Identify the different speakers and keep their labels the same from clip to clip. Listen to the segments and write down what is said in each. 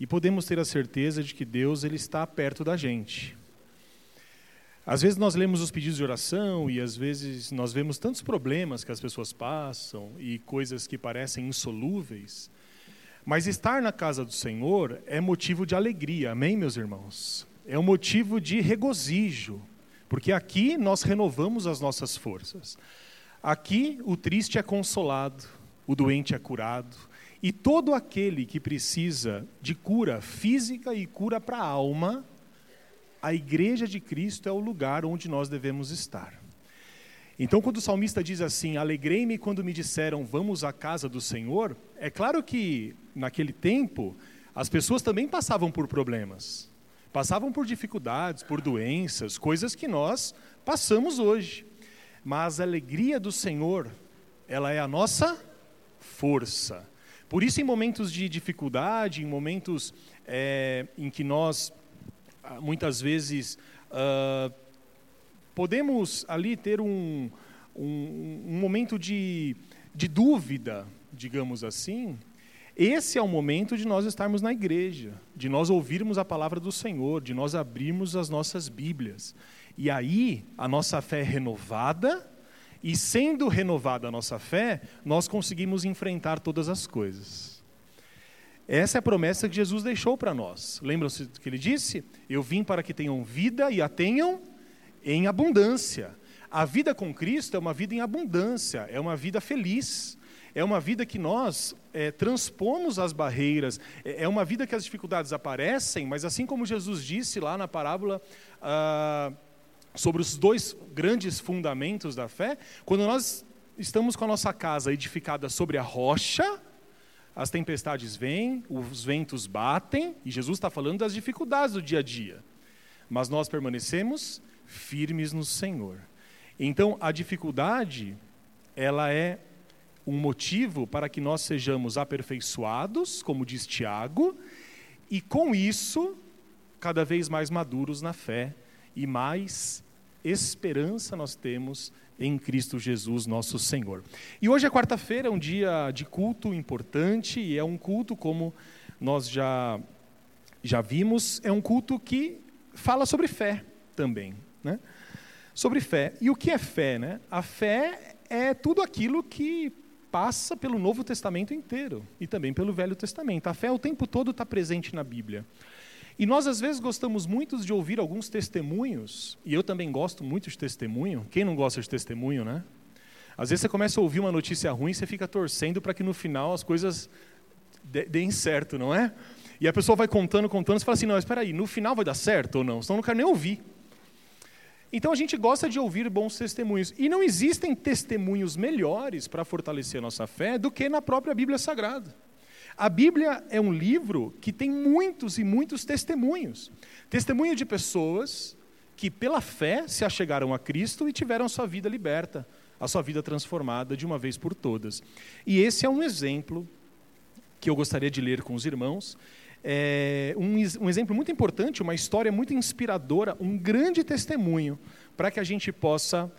Speaker 1: e podemos ter a certeza de que Deus ele está perto da gente. Às vezes nós lemos os pedidos de oração e às vezes nós vemos tantos problemas que as pessoas passam e coisas que parecem insolúveis. Mas estar na casa do Senhor é motivo de alegria, amém, meus irmãos? É um motivo de regozijo, porque aqui nós renovamos as nossas forças. Aqui o triste é consolado, o doente é curado, e todo aquele que precisa de cura física e cura para a alma, a igreja de Cristo é o lugar onde nós devemos estar. Então, quando o salmista diz assim: Alegrei-me quando me disseram, vamos à casa do Senhor, é claro que, naquele tempo, as pessoas também passavam por problemas, passavam por dificuldades, por doenças, coisas que nós passamos hoje. Mas a alegria do Senhor, ela é a nossa força. Por isso, em momentos de dificuldade, em momentos é, em que nós, ah, muitas vezes, uh, podemos ali ter um, um, um momento de, de dúvida, digamos assim, esse é o momento de nós estarmos na igreja, de nós ouvirmos a palavra do Senhor, de nós abrirmos as nossas Bíblias. E aí, a nossa fé é renovada e sendo renovada a nossa fé, nós conseguimos enfrentar todas as coisas. Essa é a promessa que Jesus deixou para nós. Lembram-se do que ele disse? Eu vim para que tenham vida e a tenham em abundância. A vida com Cristo é uma vida em abundância, é uma vida feliz, é uma vida que nós é, transpomos as barreiras, é, é, uma vida que as dificuldades aparecem, mas assim como Jesus disse lá na parábola. Ah, sobre os dois grandes fundamentos da fé, quando nós estamos com a nossa casa edificada sobre a rocha, as tempestades vêm, os ventos batem, e Jesus está falando das dificuldades do dia a dia. Mas nós permanecemos firmes no Senhor. Então, a dificuldade, ela é um motivo para que nós sejamos aperfeiçoados, como diz Tiago, e com isso, cada vez mais maduros na fé e mais esperança nós temos em Cristo Jesus, nosso Senhor. E hoje é quarta-feira, é um dia de culto importante, e é um culto, como nós já, já vimos, é um culto que fala sobre fé também. Né? Sobre fé. E o que é fé? Né? A fé é tudo aquilo que passa pelo Novo Testamento inteiro e também pelo Velho Testamento. A fé o tempo todo está presente na Bíblia. E nós, às vezes, gostamos muito de ouvir alguns testemunhos, e eu também gosto muito de testemunho. Quem não gosta de testemunho, né? Às vezes você começa a ouvir uma notícia ruim e você fica torcendo para que no final as coisas deem certo, não é? E a pessoa vai contando, contando, e fala assim: não, espera aí, no final vai dar certo ou não? Senão eu não quero nem ouvir. Então a gente gosta de ouvir bons testemunhos. E não existem testemunhos melhores para fortalecer a nossa fé do que na própria Bíblia Sagrada. A Bíblia é um livro que tem muitos e muitos testemunhos. Testemunho de pessoas que, pela fé, se achegaram a Cristo e tiveram sua vida liberta, a sua vida transformada de uma vez por todas. E esse é um exemplo que eu gostaria de ler com os irmãos. É um, um exemplo muito importante, uma história muito inspiradora, um grande testemunho para que a gente possa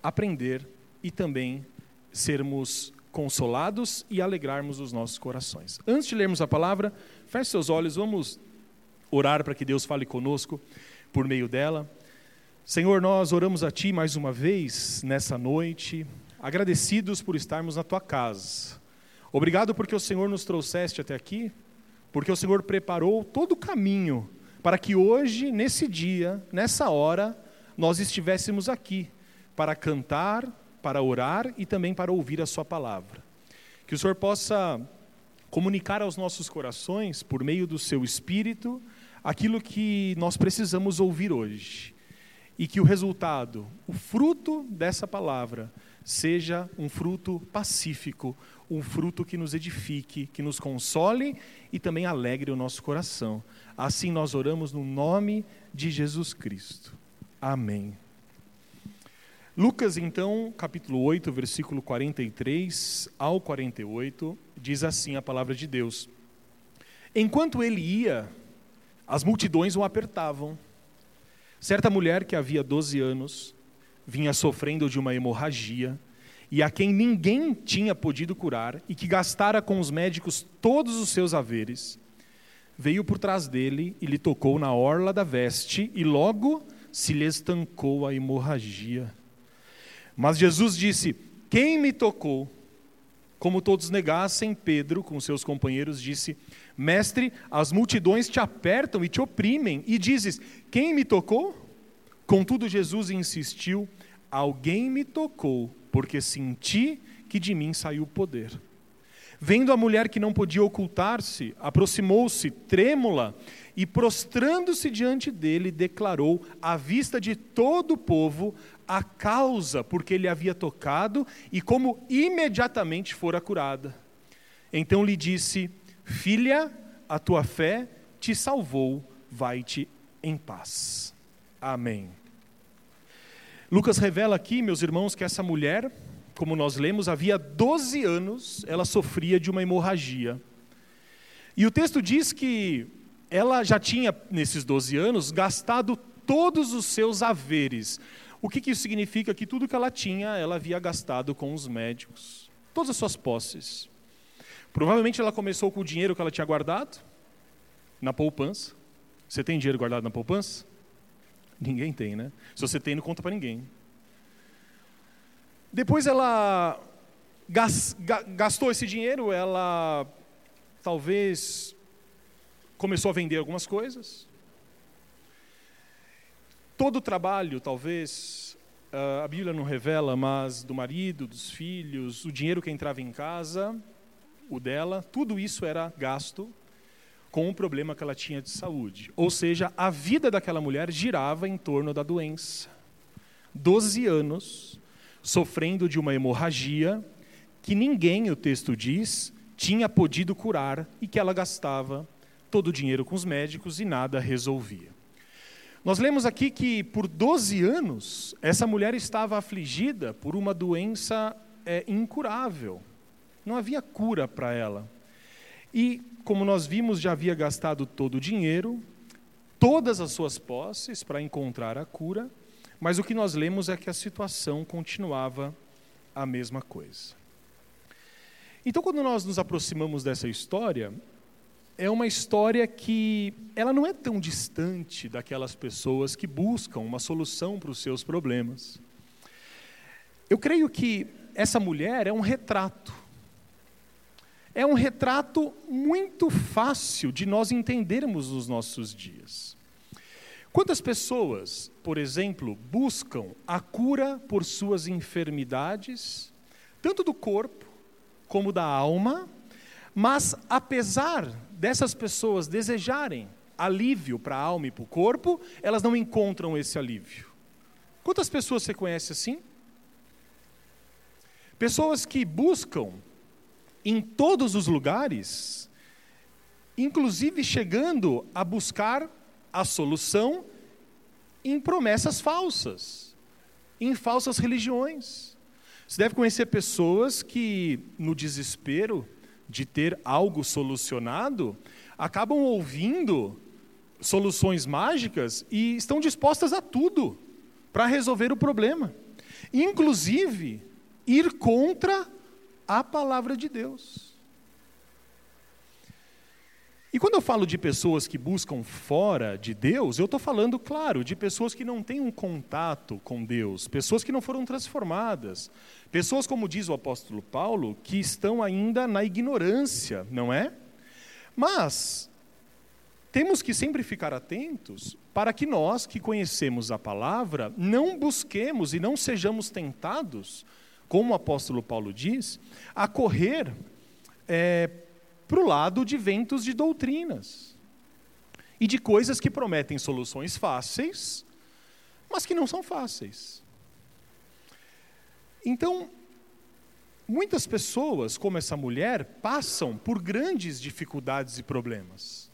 Speaker 1: aprender e também sermos consolados e alegrarmos os nossos corações. Antes de lermos a palavra, feche seus olhos, vamos orar para que Deus fale conosco por meio dela. Senhor, nós oramos a Ti mais uma vez nessa noite, agradecidos por estarmos na Tua casa. Obrigado porque o Senhor nos trouxeste até aqui, porque o Senhor preparou todo o caminho para que hoje, nesse dia, nessa hora, nós estivéssemos aqui para cantar, para orar e também para ouvir a Sua palavra. Que o Senhor possa comunicar aos nossos corações, por meio do Seu Espírito, aquilo que nós precisamos ouvir hoje. E que o resultado, o fruto dessa palavra, seja um fruto pacífico, um fruto que nos edifique, que nos console e também alegre o nosso coração. Assim nós oramos no nome de Jesus Cristo. Amém. Lucas, então, capítulo 8, versículo 43 ao 48, diz assim a palavra de Deus: Enquanto ele ia, as multidões o apertavam. Certa mulher que havia 12 anos vinha sofrendo de uma hemorragia e a quem ninguém tinha podido curar e que gastara com os médicos todos os seus haveres, veio por trás dele e lhe tocou na orla da veste, e logo se lhe estancou a hemorragia. Mas Jesus disse: Quem me tocou? Como todos negassem, Pedro, com seus companheiros, disse: Mestre, as multidões te apertam e te oprimem, e dizes: Quem me tocou? Contudo, Jesus insistiu: Alguém me tocou, porque senti que de mim saiu o poder. Vendo a mulher que não podia ocultar-se, aproximou-se, trêmula, e prostrando-se diante dele, declarou, à vista de todo o povo, a causa por que ele havia tocado e como imediatamente fora curada. Então lhe disse: Filha, a tua fé te salvou, vai-te em paz. Amém. Lucas revela aqui, meus irmãos, que essa mulher como nós lemos, havia 12 anos ela sofria de uma hemorragia. E o texto diz que ela já tinha, nesses 12 anos, gastado todos os seus haveres. O que, que isso significa? Que tudo que ela tinha, ela havia gastado com os médicos. Todas as suas posses. Provavelmente ela começou com o dinheiro que ela tinha guardado na poupança. Você tem dinheiro guardado na poupança? Ninguém tem, né? Se você tem, não conta para ninguém. Depois ela gastou esse dinheiro, ela talvez começou a vender algumas coisas. Todo o trabalho, talvez, a Bíblia não revela, mas do marido, dos filhos, o dinheiro que entrava em casa, o dela, tudo isso era gasto com o problema que ela tinha de saúde. Ou seja, a vida daquela mulher girava em torno da doença. Doze anos sofrendo de uma hemorragia que ninguém, o texto diz, tinha podido curar e que ela gastava todo o dinheiro com os médicos e nada resolvia. Nós lemos aqui que por 12 anos essa mulher estava afligida por uma doença é, incurável. Não havia cura para ela. E, como nós vimos, já havia gastado todo o dinheiro, todas as suas posses para encontrar a cura, mas o que nós lemos é que a situação continuava a mesma coisa. Então, quando nós nos aproximamos dessa história, é uma história que ela não é tão distante daquelas pessoas que buscam uma solução para os seus problemas. Eu creio que essa mulher é um retrato. É um retrato muito fácil de nós entendermos nos nossos dias. Quantas pessoas, por exemplo, buscam a cura por suas enfermidades, tanto do corpo como da alma, mas apesar dessas pessoas desejarem alívio para a alma e para o corpo, elas não encontram esse alívio. Quantas pessoas você conhece assim? Pessoas que buscam em todos os lugares, inclusive chegando a buscar a solução em promessas falsas, em falsas religiões. Você deve conhecer pessoas que, no desespero de ter algo solucionado, acabam ouvindo soluções mágicas e estão dispostas a tudo para resolver o problema, inclusive ir contra a palavra de Deus. E quando eu falo de pessoas que buscam fora de Deus, eu estou falando, claro, de pessoas que não têm um contato com Deus, pessoas que não foram transformadas, pessoas, como diz o apóstolo Paulo, que estão ainda na ignorância, não é? Mas temos que sempre ficar atentos para que nós que conhecemos a palavra não busquemos e não sejamos tentados, como o apóstolo Paulo diz, a correr é, para o lado de ventos de doutrinas e de coisas que prometem soluções fáceis, mas que não são fáceis. Então, muitas pessoas, como essa mulher, passam por grandes dificuldades e problemas.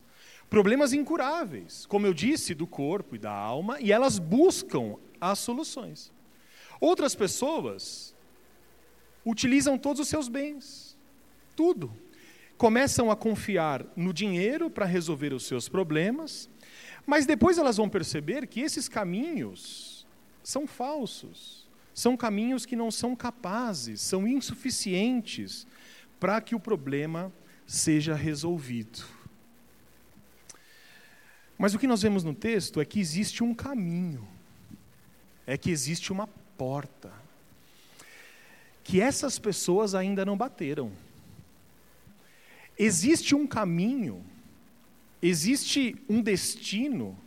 Speaker 1: Problemas incuráveis, como eu disse, do corpo e da alma, e elas buscam as soluções. Outras pessoas utilizam todos os seus bens, tudo, começam a confiar no dinheiro para resolver os seus problemas, mas depois elas vão perceber que esses caminhos são falsos, são caminhos que não são capazes, são insuficientes para que o problema seja resolvido. Mas o que nós vemos no texto é que existe um caminho, é que existe uma porta, que essas pessoas ainda não bateram. Existe um caminho, existe um destino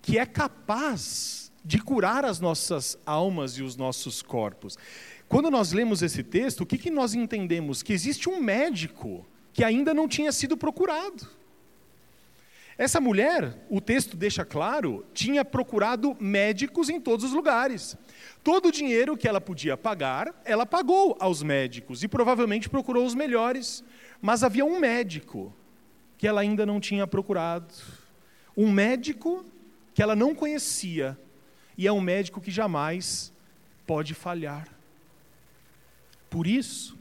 Speaker 1: que é capaz de curar as nossas almas e os nossos corpos. Quando nós lemos esse texto, o que, que nós entendemos? Que existe um médico que ainda não tinha sido procurado. Essa mulher, o texto deixa claro, tinha procurado médicos em todos os lugares. Todo o dinheiro que ela podia pagar, ela pagou aos médicos e provavelmente procurou os melhores. Mas havia um médico que ela ainda não tinha procurado. Um médico que ela não conhecia. E é um médico que jamais pode falhar. Por isso,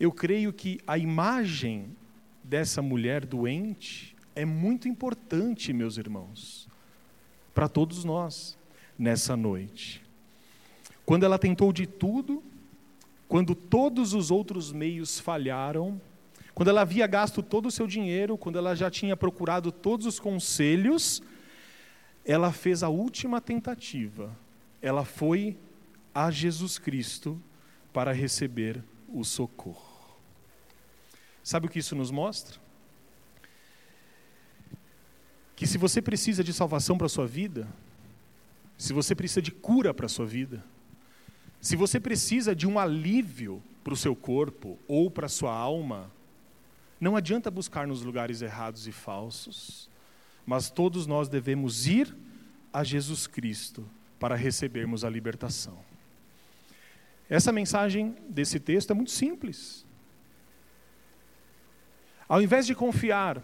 Speaker 1: eu creio que a imagem dessa mulher doente é muito importante, meus irmãos, para todos nós nessa noite. Quando ela tentou de tudo, quando todos os outros meios falharam, quando ela havia gasto todo o seu dinheiro, quando ela já tinha procurado todos os conselhos, ela fez a última tentativa. Ela foi a Jesus Cristo para receber o socorro. Sabe o que isso nos mostra? que se você precisa de salvação para a sua vida, se você precisa de cura para a sua vida, se você precisa de um alívio para o seu corpo ou para a sua alma, não adianta buscar nos lugares errados e falsos, mas todos nós devemos ir a Jesus Cristo para recebermos a libertação. Essa mensagem desse texto é muito simples. Ao invés de confiar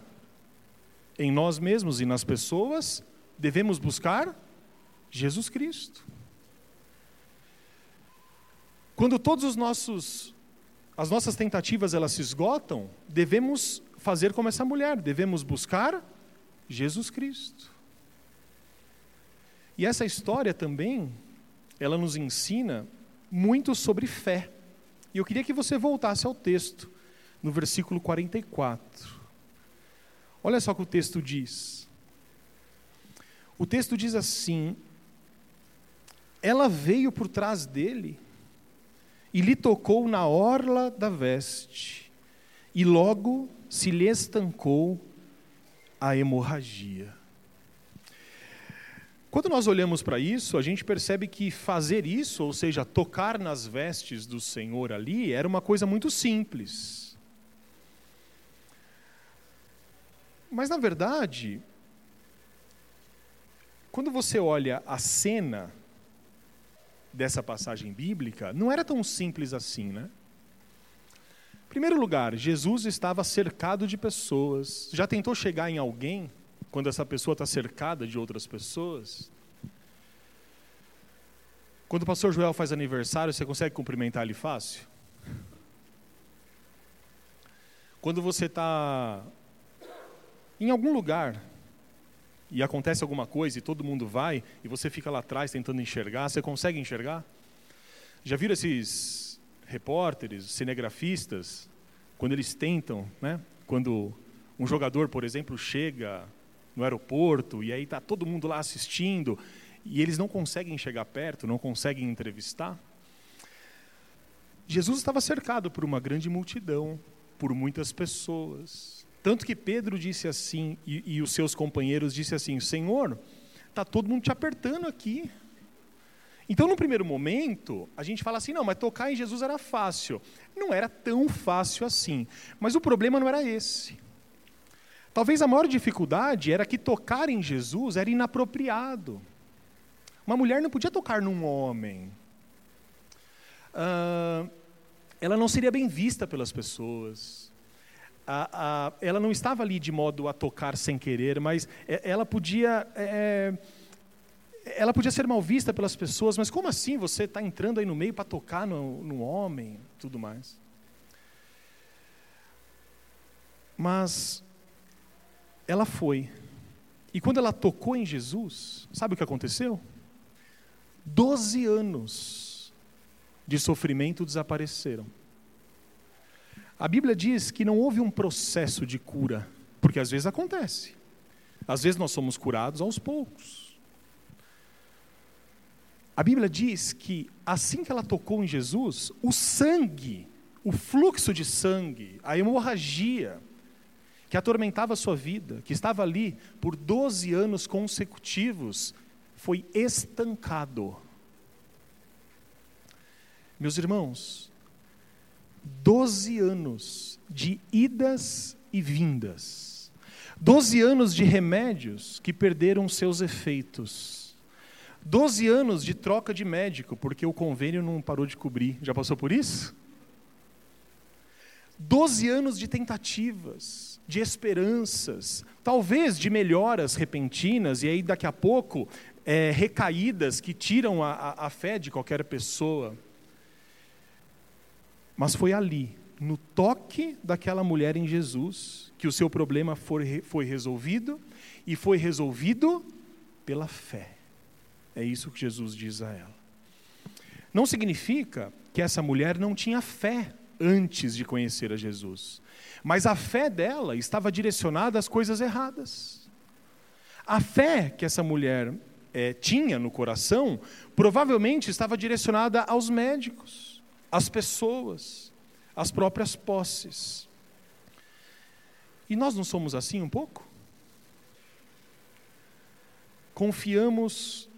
Speaker 1: em nós mesmos e nas pessoas, devemos buscar Jesus Cristo. Quando todos os nossos as nossas tentativas elas se esgotam, devemos fazer como essa mulher, devemos buscar Jesus Cristo. E essa história também, ela nos ensina muito sobre fé. E eu queria que você voltasse ao texto, no versículo 44. Olha só o que o texto diz. O texto diz assim: Ela veio por trás dele e lhe tocou na orla da veste, e logo se lhe estancou a hemorragia. Quando nós olhamos para isso, a gente percebe que fazer isso, ou seja, tocar nas vestes do Senhor ali, era uma coisa muito simples. Mas, na verdade, quando você olha a cena dessa passagem bíblica, não era tão simples assim, né? Em primeiro lugar, Jesus estava cercado de pessoas. Já tentou chegar em alguém quando essa pessoa está cercada de outras pessoas? Quando o pastor Joel faz aniversário, você consegue cumprimentar ele fácil? Quando você está em algum lugar e acontece alguma coisa e todo mundo vai e você fica lá atrás tentando enxergar, você consegue enxergar? Já viram esses repórteres, cinegrafistas, quando eles tentam, né? Quando um jogador, por exemplo, chega no aeroporto e aí está todo mundo lá assistindo e eles não conseguem chegar perto, não conseguem entrevistar. Jesus estava cercado por uma grande multidão, por muitas pessoas. Tanto que Pedro disse assim, e, e os seus companheiros disse assim: Senhor, está todo mundo te apertando aqui. Então, no primeiro momento, a gente fala assim: não, mas tocar em Jesus era fácil. Não era tão fácil assim. Mas o problema não era esse. Talvez a maior dificuldade era que tocar em Jesus era inapropriado. Uma mulher não podia tocar num homem. Uh, ela não seria bem vista pelas pessoas a, a, ela não estava ali de modo a tocar sem querer, mas ela podia. É, ela podia ser mal vista pelas pessoas, mas como assim você está entrando aí no meio para tocar no, no homem, tudo mais? Mas ela foi. E quando ela tocou em Jesus, sabe o que aconteceu? Doze anos de sofrimento desapareceram. A Bíblia diz que não houve um processo de cura, porque às vezes acontece. Às vezes nós somos curados aos poucos. A Bíblia diz que assim que ela tocou em Jesus, o sangue, o fluxo de sangue, a hemorragia que atormentava a sua vida, que estava ali por 12 anos consecutivos, foi estancado. Meus irmãos, 12 anos de idas e vindas, 12 anos de remédios que perderam seus efeitos, 12 anos de troca de médico, porque o convênio não parou de cobrir. Já passou por isso? 12 anos de tentativas, de esperanças, talvez de melhoras repentinas, e aí daqui a pouco é, recaídas que tiram a, a, a fé de qualquer pessoa. Mas foi ali, no toque daquela mulher em Jesus, que o seu problema foi, foi resolvido, e foi resolvido pela fé. É isso que Jesus diz a ela. Não significa que essa mulher não tinha fé antes de conhecer a Jesus, mas a fé dela estava direcionada às coisas erradas. A fé que essa mulher é, tinha no coração provavelmente estava direcionada aos médicos, às pessoas, às próprias posses. E nós não somos assim um pouco? Confiamos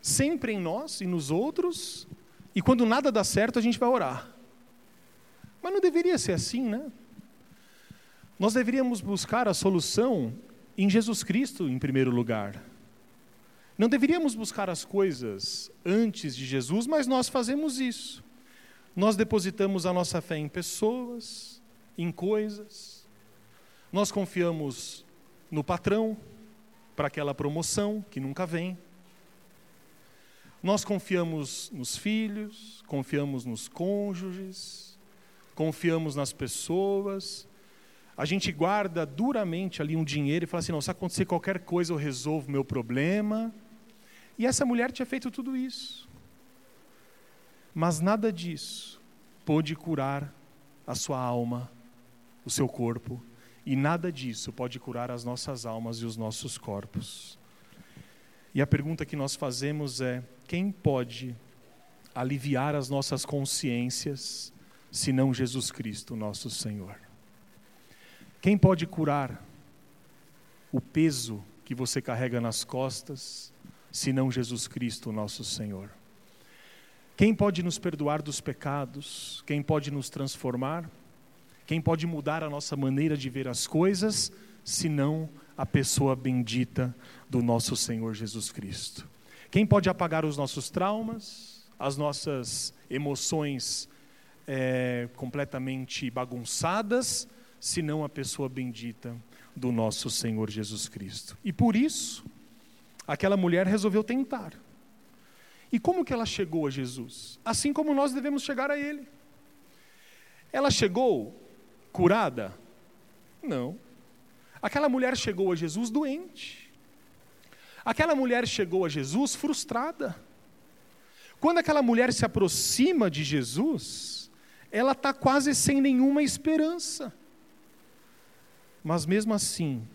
Speaker 1: sempre em nós e nos outros, e quando nada dá certo, a gente vai orar. Mas não deveria ser assim, né? Nós deveríamos buscar a solução em Jesus Cristo em primeiro lugar. Não deveríamos buscar as coisas antes de Jesus, mas nós fazemos isso. Nós depositamos a nossa fé em pessoas, em coisas. Nós confiamos no patrão para aquela promoção que nunca vem. Nós confiamos nos filhos, confiamos nos cônjuges, confiamos nas pessoas. A gente guarda duramente ali um dinheiro e fala assim: não, se acontecer qualquer coisa eu resolvo meu problema. E essa mulher tinha feito tudo isso. Mas nada disso pôde curar a sua alma, o seu corpo, e nada disso pode curar as nossas almas e os nossos corpos. E a pergunta que nós fazemos é: quem pode aliviar as nossas consciências, senão Jesus Cristo, nosso Senhor? Quem pode curar o peso que você carrega nas costas, senão Jesus Cristo, nosso Senhor. Quem pode nos perdoar dos pecados? Quem pode nos transformar? Quem pode mudar a nossa maneira de ver as coisas, senão a pessoa bendita do nosso Senhor Jesus Cristo? Quem pode apagar os nossos traumas, as nossas emoções é, completamente bagunçadas, senão a pessoa bendita do nosso Senhor Jesus Cristo? E por isso, aquela mulher resolveu tentar. E como que ela chegou a Jesus? Assim como nós devemos chegar a Ele. Ela chegou curada? Não. Aquela mulher chegou a Jesus doente. Aquela mulher chegou a Jesus frustrada. Quando aquela mulher se aproxima de Jesus, ela está quase sem nenhuma esperança. Mas mesmo assim,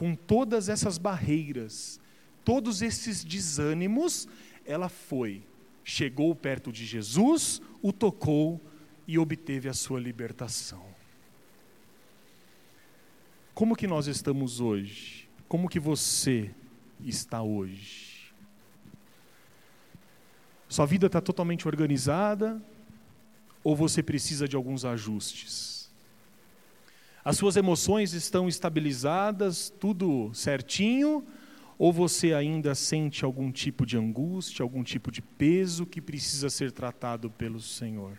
Speaker 1: com todas essas barreiras, todos esses desânimos, ela foi, chegou perto de Jesus, o tocou e obteve a sua libertação. Como que nós estamos hoje? Como que você está hoje? Sua vida está totalmente organizada ou você precisa de alguns ajustes? As suas emoções estão estabilizadas, tudo certinho, ou você ainda sente algum tipo de angústia, algum tipo de peso que precisa ser tratado pelo Senhor?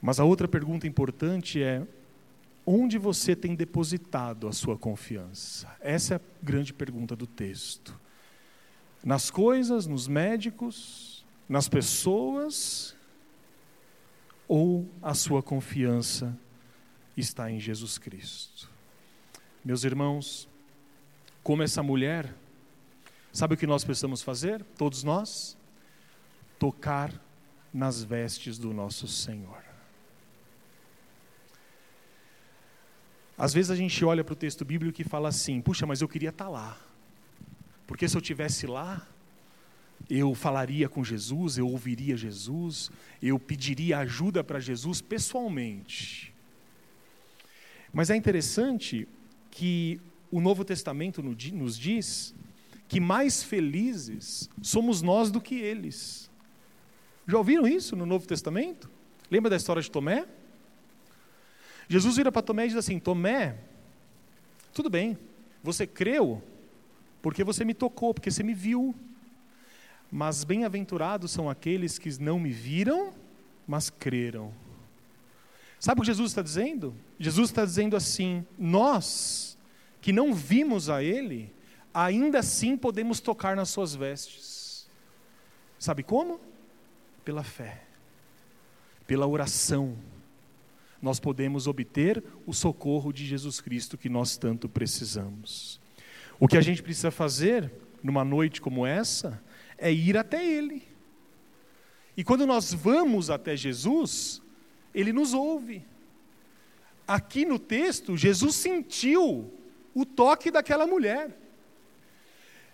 Speaker 1: Mas a outra pergunta importante é: onde você tem depositado a sua confiança? Essa é a grande pergunta do texto. Nas coisas, nos médicos, nas pessoas, ou a sua confiança está em Jesus Cristo. Meus irmãos, como essa mulher, sabe o que nós precisamos fazer? Todos nós? Tocar nas vestes do nosso Senhor. Às vezes a gente olha para o texto bíblico e fala assim: puxa, mas eu queria estar lá. Porque se eu tivesse lá, eu falaria com Jesus, eu ouviria Jesus, eu pediria ajuda para Jesus pessoalmente. Mas é interessante que o Novo Testamento nos diz que mais felizes somos nós do que eles. Já ouviram isso no Novo Testamento? Lembra da história de Tomé? Jesus vira para Tomé e diz assim: Tomé, tudo bem, você creu porque você me tocou, porque você me viu. Mas bem-aventurados são aqueles que não me viram, mas creram. Sabe o que Jesus está dizendo? Jesus está dizendo assim: nós que não vimos a Ele, ainda assim podemos tocar nas Suas vestes. Sabe como? Pela fé, pela oração. Nós podemos obter o socorro de Jesus Cristo que nós tanto precisamos. O que a gente precisa fazer numa noite como essa é ir até Ele. E quando nós vamos até Jesus, Ele nos ouve. Aqui no texto, Jesus sentiu o toque daquela mulher.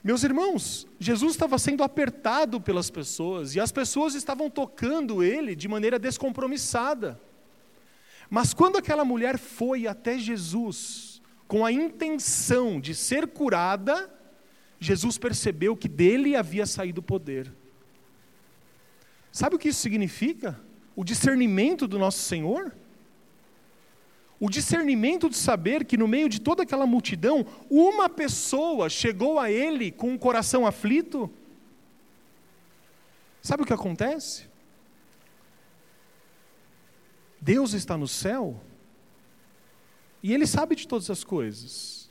Speaker 1: Meus irmãos, Jesus estava sendo apertado pelas pessoas e as pessoas estavam tocando ele de maneira descompromissada. Mas quando aquela mulher foi até Jesus com a intenção de ser curada, Jesus percebeu que dele havia saído poder. Sabe o que isso significa? O discernimento do nosso Senhor? O discernimento de saber que no meio de toda aquela multidão, uma pessoa chegou a ele com um coração aflito. Sabe o que acontece? Deus está no céu e Ele sabe de todas as coisas.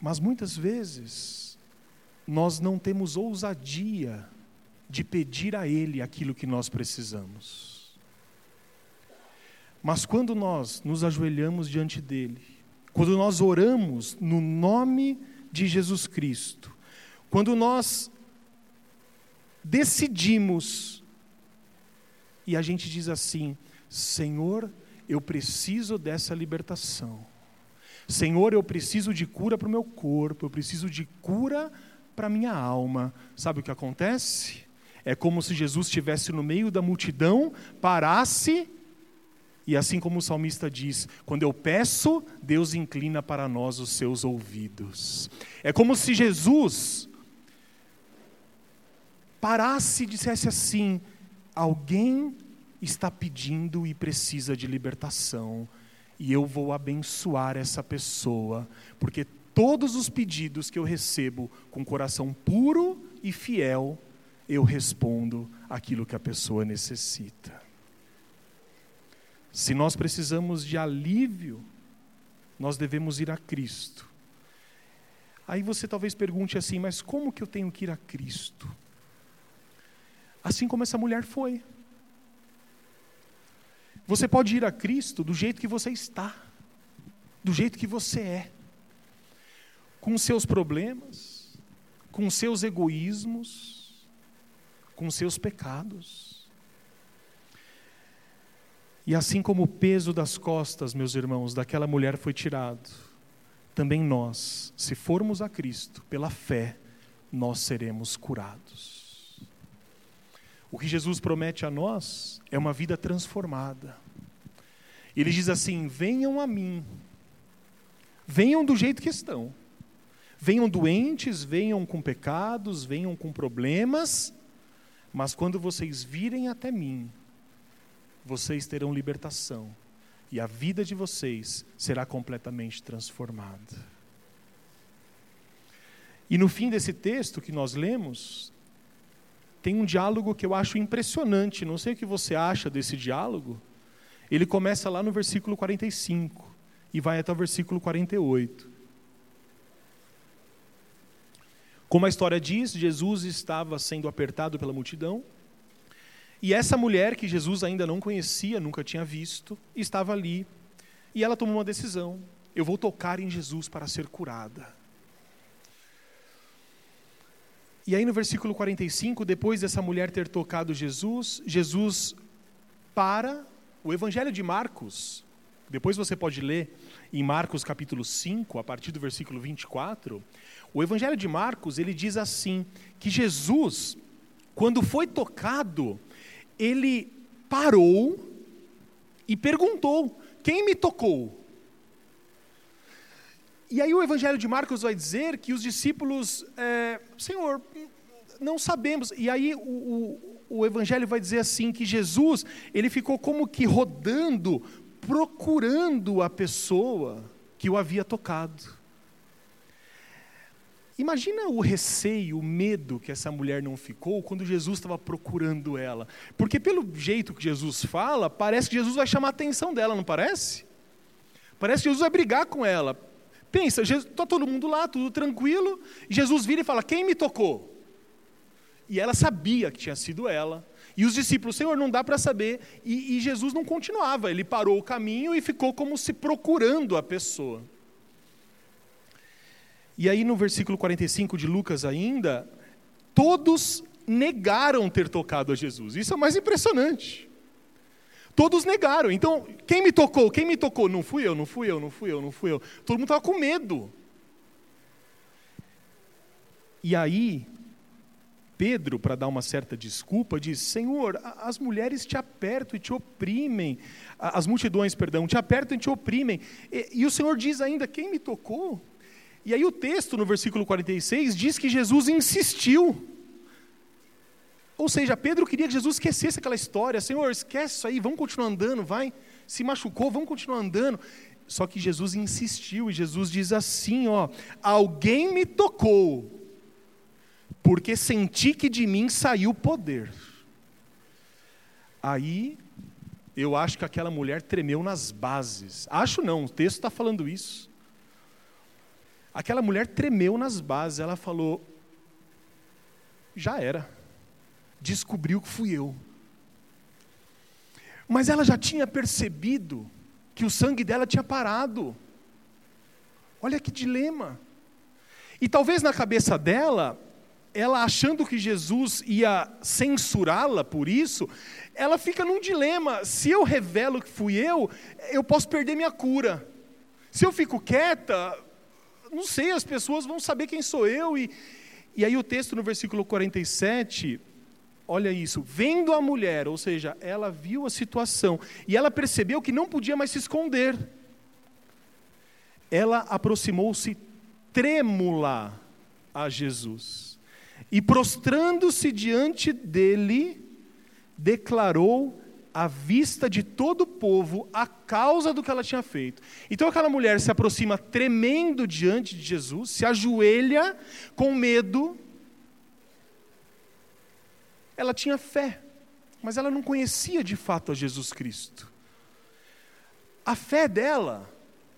Speaker 1: Mas muitas vezes nós não temos ousadia de pedir a Ele aquilo que nós precisamos. Mas quando nós nos ajoelhamos diante dEle, quando nós oramos no nome de Jesus Cristo, quando nós decidimos e a gente diz assim: Senhor, eu preciso dessa libertação. Senhor, eu preciso de cura para o meu corpo, eu preciso de cura para a minha alma. Sabe o que acontece? É como se Jesus estivesse no meio da multidão, parasse, e assim como o salmista diz: quando eu peço, Deus inclina para nós os seus ouvidos. É como se Jesus parasse e dissesse assim: alguém está pedindo e precisa de libertação e eu vou abençoar essa pessoa, porque todos os pedidos que eu recebo com coração puro e fiel, eu respondo aquilo que a pessoa necessita. Se nós precisamos de alívio, nós devemos ir a Cristo. Aí você talvez pergunte assim, mas como que eu tenho que ir a Cristo? Assim como essa mulher foi. Você pode ir a Cristo do jeito que você está, do jeito que você é, com seus problemas, com seus egoísmos, com seus pecados. E assim como o peso das costas, meus irmãos, daquela mulher foi tirado, também nós, se formos a Cristo pela fé, nós seremos curados. O que Jesus promete a nós é uma vida transformada. Ele diz assim: venham a mim, venham do jeito que estão. Venham doentes, venham com pecados, venham com problemas, mas quando vocês virem até mim, vocês terão libertação e a vida de vocês será completamente transformada. E no fim desse texto que nós lemos, tem um diálogo que eu acho impressionante. Não sei o que você acha desse diálogo. Ele começa lá no versículo 45 e vai até o versículo 48. Como a história diz, Jesus estava sendo apertado pela multidão. E essa mulher, que Jesus ainda não conhecia, nunca tinha visto, estava ali. E ela tomou uma decisão: eu vou tocar em Jesus para ser curada. E aí no versículo 45, depois dessa mulher ter tocado Jesus, Jesus para. O Evangelho de Marcos depois você pode ler em Marcos capítulo 5, a partir do versículo 24, o Evangelho de Marcos, ele diz assim, que Jesus, quando foi tocado, ele parou e perguntou: Quem me tocou? E aí o Evangelho de Marcos vai dizer que os discípulos, é, Senhor, não sabemos. E aí o, o, o, Evangelho vai dizer assim que Jesus ele ficou como que rodando, procurando a pessoa que o havia tocado. Imagina o receio, o medo que essa mulher não ficou quando Jesus estava procurando ela. Porque pelo jeito que Jesus fala, parece que Jesus vai chamar a atenção dela, não parece? Parece que Jesus vai brigar com ela. Pensa, está todo mundo lá, tudo tranquilo, e Jesus vira e fala: Quem me tocou? E ela sabia que tinha sido ela. E os discípulos, Senhor, não dá para saber. E, e Jesus não continuava, ele parou o caminho e ficou como se procurando a pessoa. E aí no versículo 45 de Lucas ainda, todos negaram ter tocado a Jesus. Isso é mais impressionante. Todos negaram. Então, quem me tocou? Quem me tocou? Não fui eu, não fui eu, não fui eu, não fui eu. Todo mundo estava com medo. E aí, Pedro, para dar uma certa desculpa, diz: Senhor, as mulheres te apertam e te oprimem, as multidões, perdão, te apertam e te oprimem. E, e o Senhor diz ainda: Quem me tocou? E aí o texto, no versículo 46, diz que Jesus insistiu. Ou seja, Pedro queria que Jesus esquecesse aquela história. Senhor, esquece isso aí, vamos continuar andando, vai. Se machucou, vamos continuar andando. Só que Jesus insistiu e Jesus diz assim, ó: Alguém me tocou, porque senti que de mim saiu poder. Aí eu acho que aquela mulher tremeu nas bases. Acho não, o texto está falando isso. Aquela mulher tremeu nas bases, ela falou: já era, descobriu que fui eu. Mas ela já tinha percebido que o sangue dela tinha parado. Olha que dilema. E talvez na cabeça dela, ela achando que Jesus ia censurá-la por isso, ela fica num dilema: se eu revelo que fui eu, eu posso perder minha cura. Se eu fico quieta, não sei, as pessoas vão saber quem sou eu. E, e aí o texto no versículo 47, olha isso, vendo a mulher, ou seja, ela viu a situação e ela percebeu que não podia mais se esconder. Ela aproximou-se trêmula a Jesus e prostrando-se diante dele, declarou à vista de todo o povo a causa do que ela tinha feito. Então aquela mulher se aproxima tremendo diante de Jesus, se ajoelha com medo. Ela tinha fé, mas ela não conhecia de fato a Jesus Cristo. A fé dela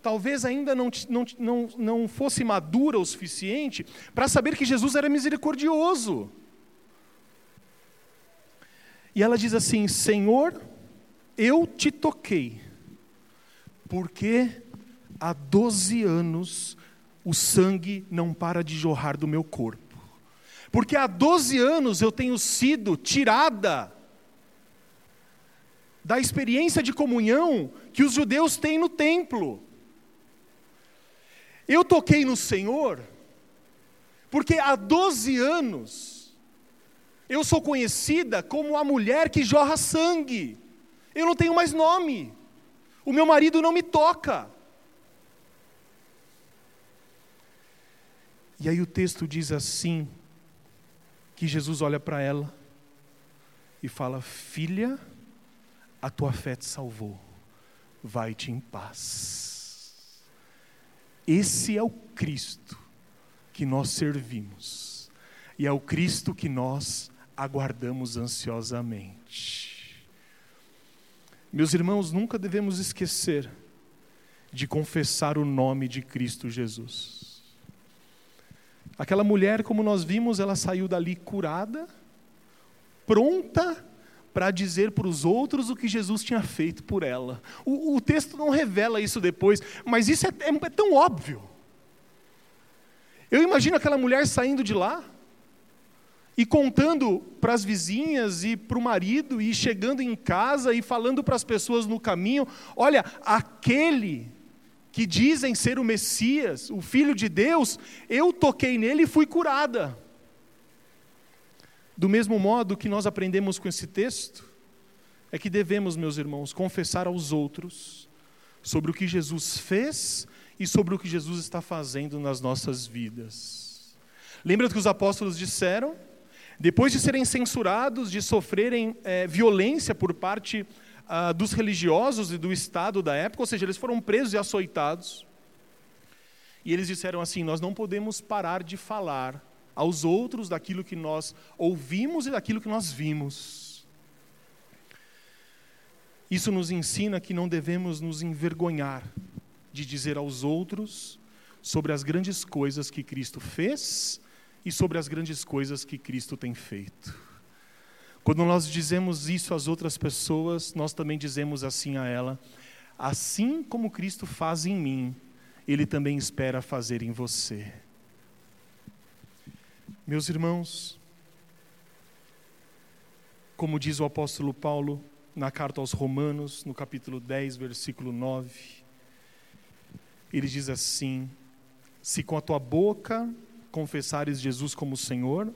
Speaker 1: talvez ainda não, não, não, não fosse madura o suficiente para saber que Jesus era misericordioso. E ela diz assim: Senhor, eu te toquei, porque há 12 anos o sangue não para de jorrar do meu corpo. Porque há 12 anos eu tenho sido tirada da experiência de comunhão que os judeus têm no templo. Eu toquei no Senhor, porque há 12 anos eu sou conhecida como a mulher que jorra sangue. Eu não tenho mais nome. O meu marido não me toca. E aí o texto diz assim: que Jesus olha para ela e fala: Filha, a tua fé te salvou, vai-te em paz. Esse é o Cristo que nós servimos, e é o Cristo que nós aguardamos ansiosamente. Meus irmãos, nunca devemos esquecer de confessar o nome de Cristo Jesus. Aquela mulher, como nós vimos, ela saiu dali curada, pronta para dizer para os outros o que Jesus tinha feito por ela. O, o texto não revela isso depois, mas isso é, é, é tão óbvio. Eu imagino aquela mulher saindo de lá, e contando para as vizinhas e para o marido, e chegando em casa e falando para as pessoas no caminho: olha, aquele que dizem ser o Messias, o Filho de Deus, eu toquei nele e fui curada. Do mesmo modo que nós aprendemos com esse texto, é que devemos, meus irmãos, confessar aos outros sobre o que Jesus fez e sobre o que Jesus está fazendo nas nossas vidas. Lembra do que os apóstolos disseram? Depois de serem censurados, de sofrerem é, violência por parte ah, dos religiosos e do Estado da época, ou seja, eles foram presos e açoitados. E eles disseram assim: Nós não podemos parar de falar aos outros daquilo que nós ouvimos e daquilo que nós vimos. Isso nos ensina que não devemos nos envergonhar de dizer aos outros sobre as grandes coisas que Cristo fez e sobre as grandes coisas que Cristo tem feito. Quando nós dizemos isso às outras pessoas, nós também dizemos assim a ela: assim como Cristo faz em mim, Ele também espera fazer em você. Meus irmãos, como diz o apóstolo Paulo na carta aos Romanos, no capítulo 10, versículo 9, ele diz assim: Se com a tua boca confessares Jesus como Senhor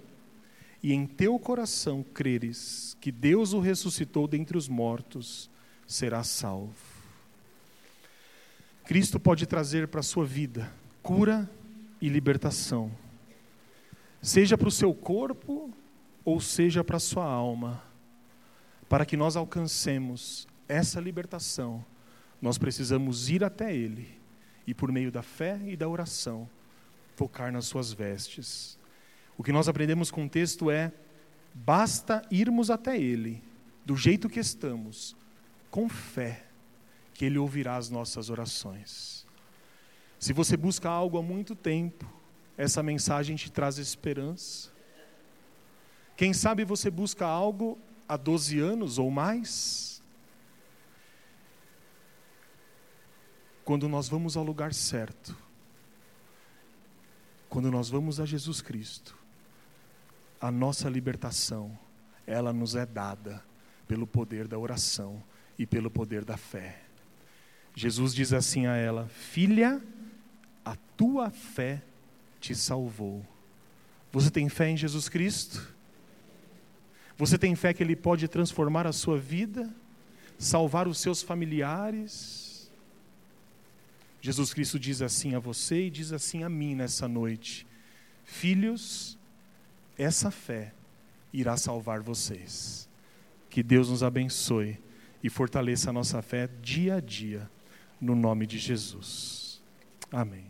Speaker 1: e em teu coração creres que Deus o ressuscitou dentre os mortos, serás salvo. Cristo pode trazer para a sua vida cura e libertação, seja para o seu corpo ou seja para a sua alma. Para que nós alcancemos essa libertação, nós precisamos ir até Ele e, por meio da fé e da oração, tocar nas suas vestes. O que nós aprendemos com o texto é: basta irmos até Ele, do jeito que estamos, com fé, que Ele ouvirá as nossas orações. Se você busca algo há muito tempo, essa mensagem te traz esperança. Quem sabe você busca algo há 12 anos ou mais? Quando nós vamos ao lugar certo, quando nós vamos a Jesus Cristo, a nossa libertação, ela nos é dada pelo poder da oração e pelo poder da fé. Jesus diz assim a ela: Filha, a tua fé te salvou. Você tem fé em Jesus Cristo? Você tem fé que Ele pode transformar a sua vida, salvar os seus familiares? Jesus Cristo diz assim a você e diz assim a mim nessa noite: Filhos, essa fé irá salvar vocês. Que Deus nos abençoe e fortaleça a nossa fé dia a dia, no nome de Jesus. Amém.